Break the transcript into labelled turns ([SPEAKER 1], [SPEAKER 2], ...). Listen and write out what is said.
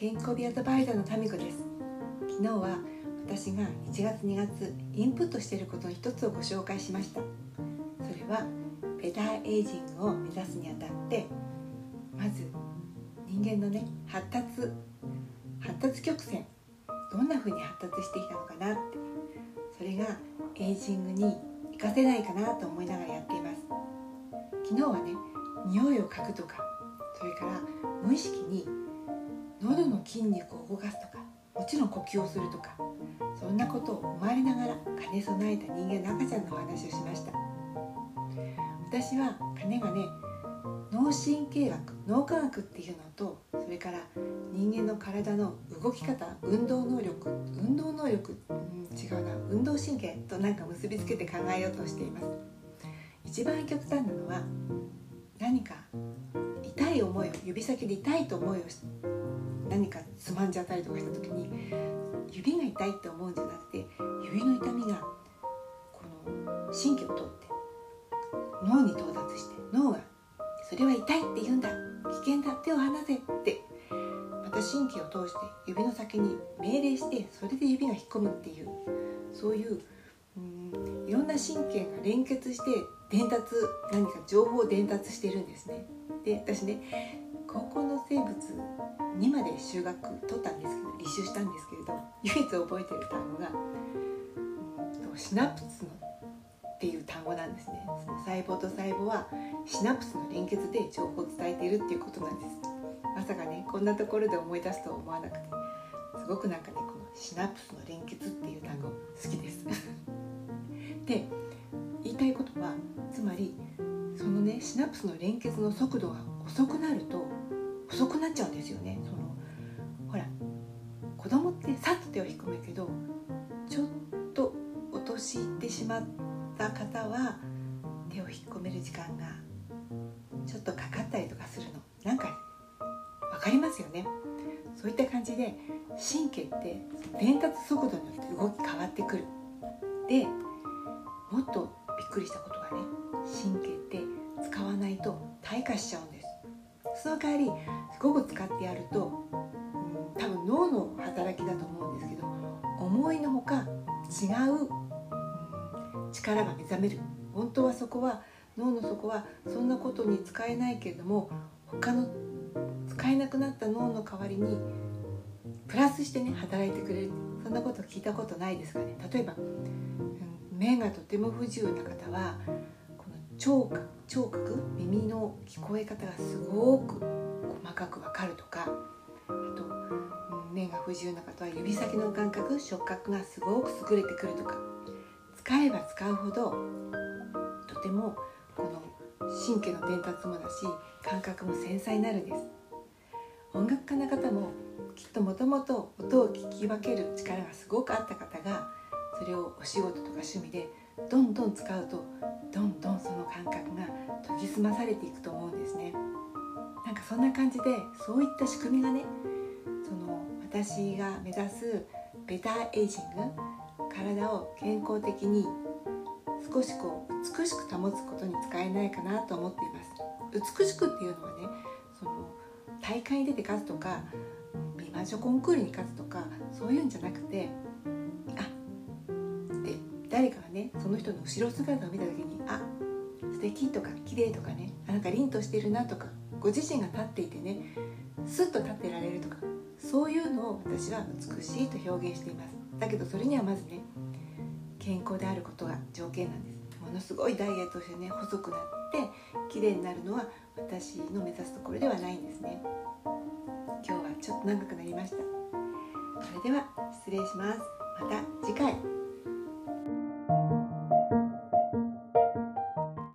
[SPEAKER 1] 健康美アドバイザーのタミコです。昨日は私が1月2月インプットしていることの一つをご紹介しました。それはベターエイジングを目指すにあたってまず人間のね発達発達曲線どんな風に発達してきたのかなって。それがエイジングに活かせないかなと思いながらやっています。昨日はね匂いを嗅ぐとかそれから無意識に喉の筋肉を動かすとかもちろん呼吸をするとかそんなことを思われながら兼ね備えた人間の赤ちゃんのお話をしました。私は金がね脳神経学脳科学っていうのとそれから人間の体の動き方運動能力運動能力、うん、違うな運動神経となんか結びつけて考えようとしています。一番極端なのは何か痛い思いを指先で痛いと思いをし何かつまんじゃったりとかした時に指が痛いって思うんじゃなくて指の痛みがこの神経を通って脳に到達して脳がそれは痛いって言うんだ危険だ手を離せってまた神経を通して指の先に命令してそれで指が引っ込むっていうそういうういろんな神経が連結して伝達何か情報を伝達してるんですね。で私ね高校の生物にまで修学取ったんですけど履修したんですけれど唯一覚えてる単語が、うん、シナプスのっていう単語なんですね。その細胞と細胞はシナプスの連結で情報を伝えているっていうことなんです。まさかねこんなところで思い出すと思わなくてすごくなんかねこのシナプスの連結っていう単語好きです。で言いたいことはつまりそのねシナプスの連結の速度が遅くなると遅くなっちゃうんですよね。そのほら子供ってさっと手を引っ込むけどちょっと落としてしまった方は手を引っ込める時間がちょっとかかったりとかするの。なんか分かりますよね。そういった感じで神経って伝達速度によって動き変わってくる。でもっとびっくりしたことがね神経って使わないと退化しちゃうんです。その代わりすごく使ってやると、うん、多分脳の働きだと思うんですけど思いのほか違う、うん、力が目覚める。本当はそこは脳の底はそんなことに使えないけれども他の使えなくなった脳の代わりにプラスしてね働いてくれる。そんなこと聞いたことないですかね。例えば、目がとても不自由な方は聴覚聴覚？耳の聞こえ方がすごく細かくわかるとかあと目が不自由な方は指先の感覚触覚がすごく優れてくるとか。使えば使うほどとてもこの神経の伝達もだし感覚も繊細になるんです。音楽家の方もきっともともと音を聞き分ける力がすごくあった方がそれをお仕事とか趣味でどんどん使うとどんどんその感覚が研ぎ澄まされていくと思うんですね。なんかそんな感じでそういった仕組みがねその私が目指すベターエイジング体を健康的に少しこう美しく保つことに使えないかなと思っています。美しくっていうのはねその大会に出て勝つとか美魔女コンクールに勝つとかそういうんじゃなくてあって誰かがねその人の後ろ姿を見た時にあ素敵とか綺麗とかねあなんか凛としてるなとかご自身が立っていてねスッと立ってられるとかそういうのを私は美しいと表現しています。だけどそれにはまずね健康であることが条件なんです。ものすごいダイエットしてね細くなって綺麗になるのは私の目指すところではないんですね。今日はちょっと長くなりました。それでは失礼します。また次回。